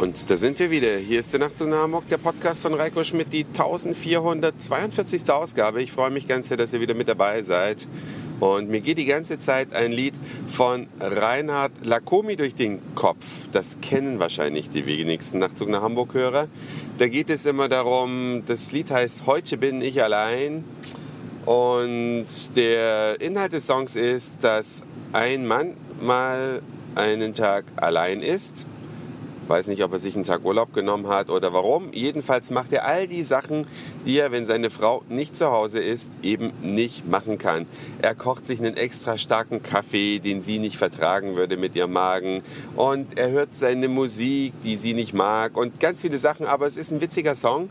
Und da sind wir wieder. Hier ist der Nacht zu Hamburg, der Podcast von Reiko Schmidt, die 1442. Ausgabe. Ich freue mich ganz sehr, dass ihr wieder mit dabei seid. Und mir geht die ganze Zeit ein Lied von Reinhard Lacomi durch den Kopf. Das kennen wahrscheinlich die wenigsten Nachtzug nach Hamburg-Hörer. Da geht es immer darum, das Lied heißt Heute bin ich allein. Und der Inhalt des Songs ist, dass ein Mann mal einen Tag allein ist Weiß nicht, ob er sich einen Tag Urlaub genommen hat oder warum. Jedenfalls macht er all die Sachen, die er, wenn seine Frau nicht zu Hause ist, eben nicht machen kann. Er kocht sich einen extra starken Kaffee, den sie nicht vertragen würde mit ihrem Magen. Und er hört seine Musik, die sie nicht mag und ganz viele Sachen. Aber es ist ein witziger Song.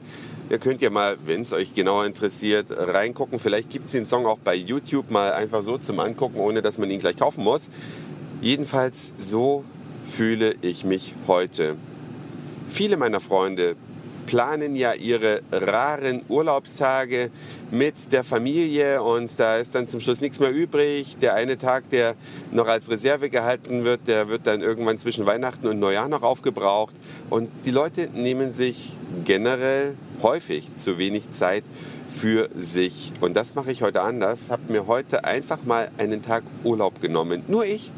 Ihr könnt ja mal, wenn es euch genauer interessiert, reingucken. Vielleicht gibt es den Song auch bei YouTube mal einfach so zum Angucken, ohne dass man ihn gleich kaufen muss. Jedenfalls so fühle ich mich heute. Viele meiner Freunde planen ja ihre raren Urlaubstage mit der Familie und da ist dann zum Schluss nichts mehr übrig. Der eine Tag, der noch als Reserve gehalten wird, der wird dann irgendwann zwischen Weihnachten und Neujahr noch aufgebraucht. Und die Leute nehmen sich generell häufig zu wenig Zeit für sich. Und das mache ich heute anders. Habe mir heute einfach mal einen Tag Urlaub genommen. Nur ich.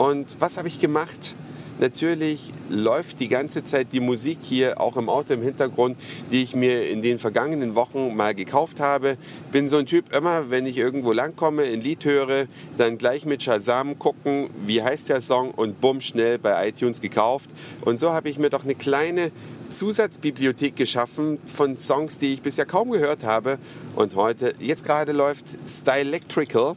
Und was habe ich gemacht? Natürlich läuft die ganze Zeit die Musik hier auch im Auto im Hintergrund, die ich mir in den vergangenen Wochen mal gekauft habe. Bin so ein Typ, immer wenn ich irgendwo langkomme, ein Lied höre, dann gleich mit Shazam gucken, wie heißt der Song und bumm, schnell bei iTunes gekauft. Und so habe ich mir doch eine kleine Zusatzbibliothek geschaffen von Songs, die ich bisher kaum gehört habe. Und heute, jetzt gerade läuft Stylectrical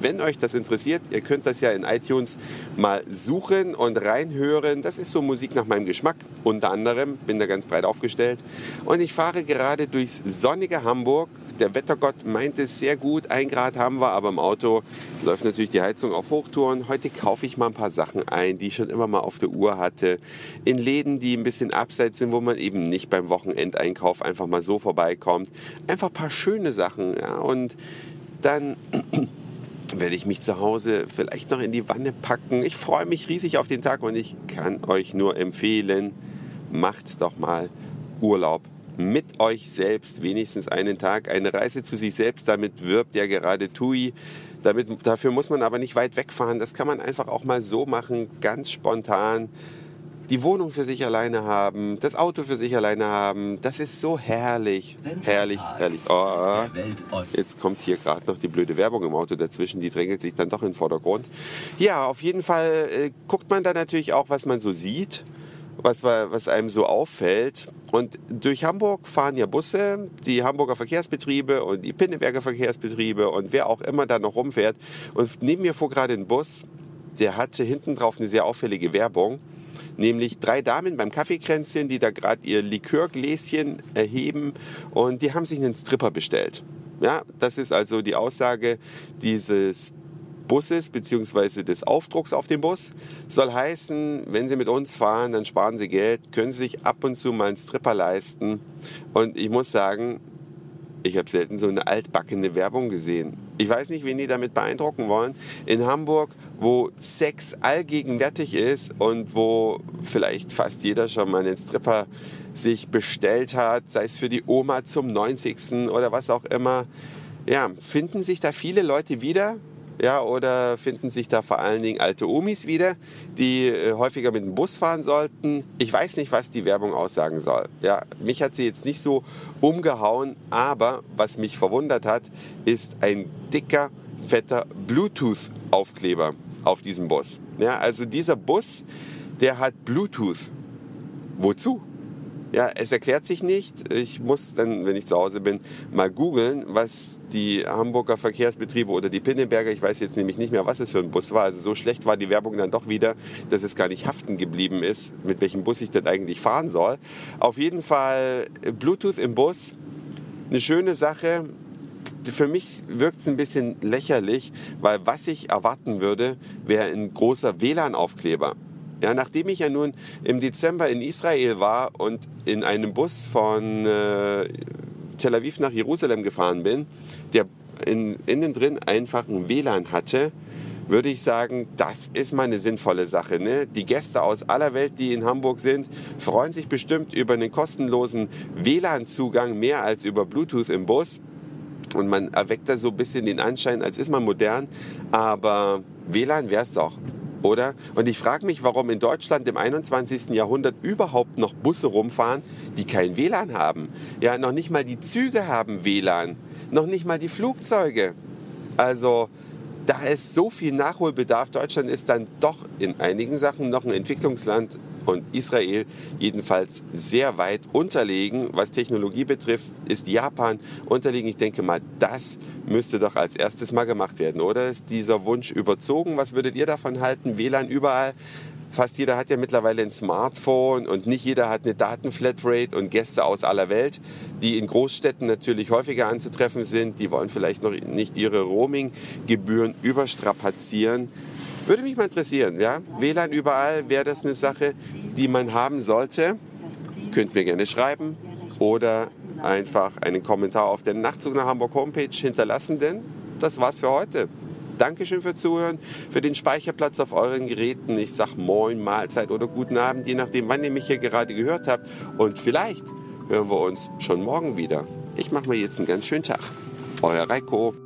wenn euch das interessiert, ihr könnt das ja in iTunes mal suchen und reinhören. Das ist so Musik nach meinem Geschmack, unter anderem, bin da ganz breit aufgestellt. Und ich fahre gerade durchs sonnige Hamburg. Der Wettergott meint es sehr gut, ein Grad haben wir, aber im Auto läuft natürlich die Heizung auf Hochtouren. Heute kaufe ich mal ein paar Sachen ein, die ich schon immer mal auf der Uhr hatte. In Läden, die ein bisschen abseits sind, wo man eben nicht beim Wochenendeinkauf einfach mal so vorbeikommt. Einfach ein paar schöne Sachen. Ja, und dann werde ich mich zu Hause vielleicht noch in die Wanne packen. Ich freue mich riesig auf den Tag und ich kann euch nur empfehlen, macht doch mal Urlaub mit euch selbst, wenigstens einen Tag, eine Reise zu sich selbst. Damit wirbt ja gerade TUI. Damit, dafür muss man aber nicht weit wegfahren. Das kann man einfach auch mal so machen, ganz spontan die Wohnung für sich alleine haben, das Auto für sich alleine haben. Das ist so herrlich. Herrlich, herrlich. Oh, jetzt kommt hier gerade noch die blöde Werbung im Auto dazwischen. Die drängelt sich dann doch in den Vordergrund. Ja, auf jeden Fall äh, guckt man da natürlich auch, was man so sieht. Was, was einem so auffällt. Und durch Hamburg fahren ja Busse, die Hamburger Verkehrsbetriebe und die Pinneberger Verkehrsbetriebe und wer auch immer da noch rumfährt. Und neben mir fuhr gerade ein Bus, der hatte hinten drauf eine sehr auffällige Werbung nämlich drei Damen beim Kaffeekränzchen, die da gerade ihr Likörgläschen erheben und die haben sich einen Stripper bestellt. Ja, das ist also die Aussage dieses Busses bzw. des Aufdrucks auf dem Bus. Soll heißen, wenn Sie mit uns fahren, dann sparen Sie Geld, können Sie sich ab und zu mal einen Stripper leisten. Und ich muss sagen, ich habe selten so eine altbackene Werbung gesehen. Ich weiß nicht, wen die damit beeindrucken wollen. In Hamburg wo Sex allgegenwärtig ist und wo vielleicht fast jeder schon mal einen Stripper sich bestellt hat, sei es für die Oma zum 90. oder was auch immer. Ja, finden sich da viele Leute wieder? Ja, oder finden sich da vor allen Dingen alte Omis wieder, die äh, häufiger mit dem Bus fahren sollten? Ich weiß nicht, was die Werbung aussagen soll. Ja, mich hat sie jetzt nicht so umgehauen, aber was mich verwundert hat, ist ein dicker, fetter Bluetooth-Aufkleber auf diesem Bus. Ja, also dieser Bus, der hat Bluetooth. Wozu? Ja, es erklärt sich nicht. Ich muss dann, wenn ich zu Hause bin, mal googeln, was die Hamburger Verkehrsbetriebe oder die Pinneberger, ich weiß jetzt nämlich nicht mehr, was es für ein Bus war. Also so schlecht war die Werbung dann doch wieder, dass es gar nicht haften geblieben ist, mit welchem Bus ich denn eigentlich fahren soll. Auf jeden Fall Bluetooth im Bus, eine schöne Sache für mich wirkt es ein bisschen lächerlich, weil was ich erwarten würde, wäre ein großer WLAN-Aufkleber. Ja, nachdem ich ja nun im Dezember in Israel war und in einem Bus von äh, Tel Aviv nach Jerusalem gefahren bin, der in, innen drin einfach ein WLAN hatte, würde ich sagen, das ist mal eine sinnvolle Sache. Ne? Die Gäste aus aller Welt, die in Hamburg sind, freuen sich bestimmt über einen kostenlosen WLAN-Zugang mehr als über Bluetooth im Bus. Und man erweckt da so ein bisschen den Anschein, als ist man modern. Aber WLAN wäre es doch oder? Und ich frage mich, warum in Deutschland im 21. Jahrhundert überhaupt noch Busse rumfahren, die kein WLAN haben. Ja, noch nicht mal die Züge haben WLAN, noch nicht mal die Flugzeuge. Also da ist so viel Nachholbedarf. Deutschland ist dann doch in einigen Sachen noch ein Entwicklungsland und Israel jedenfalls sehr weit unterlegen. Was Technologie betrifft, ist Japan unterlegen. Ich denke mal, das müsste doch als erstes mal gemacht werden, oder? Ist dieser Wunsch überzogen? Was würdet ihr davon halten? WLAN überall? Fast jeder hat ja mittlerweile ein Smartphone und nicht jeder hat eine Datenflatrate und Gäste aus aller Welt, die in Großstädten natürlich häufiger anzutreffen sind. Die wollen vielleicht noch nicht ihre Roaming-Gebühren überstrapazieren. Würde mich mal interessieren, ja? WLAN überall, wäre das eine Sache, die man haben sollte? Könnt mir gerne schreiben oder einfach einen Kommentar auf der Nachtzug nach Hamburg Homepage hinterlassen, denn das war's für heute. Dankeschön für Zuhören, für den Speicherplatz auf euren Geräten. Ich sag Moin, Mahlzeit oder guten Abend, je nachdem, wann ihr mich hier gerade gehört habt. Und vielleicht hören wir uns schon morgen wieder. Ich mache mir jetzt einen ganz schönen Tag. Euer Reiko.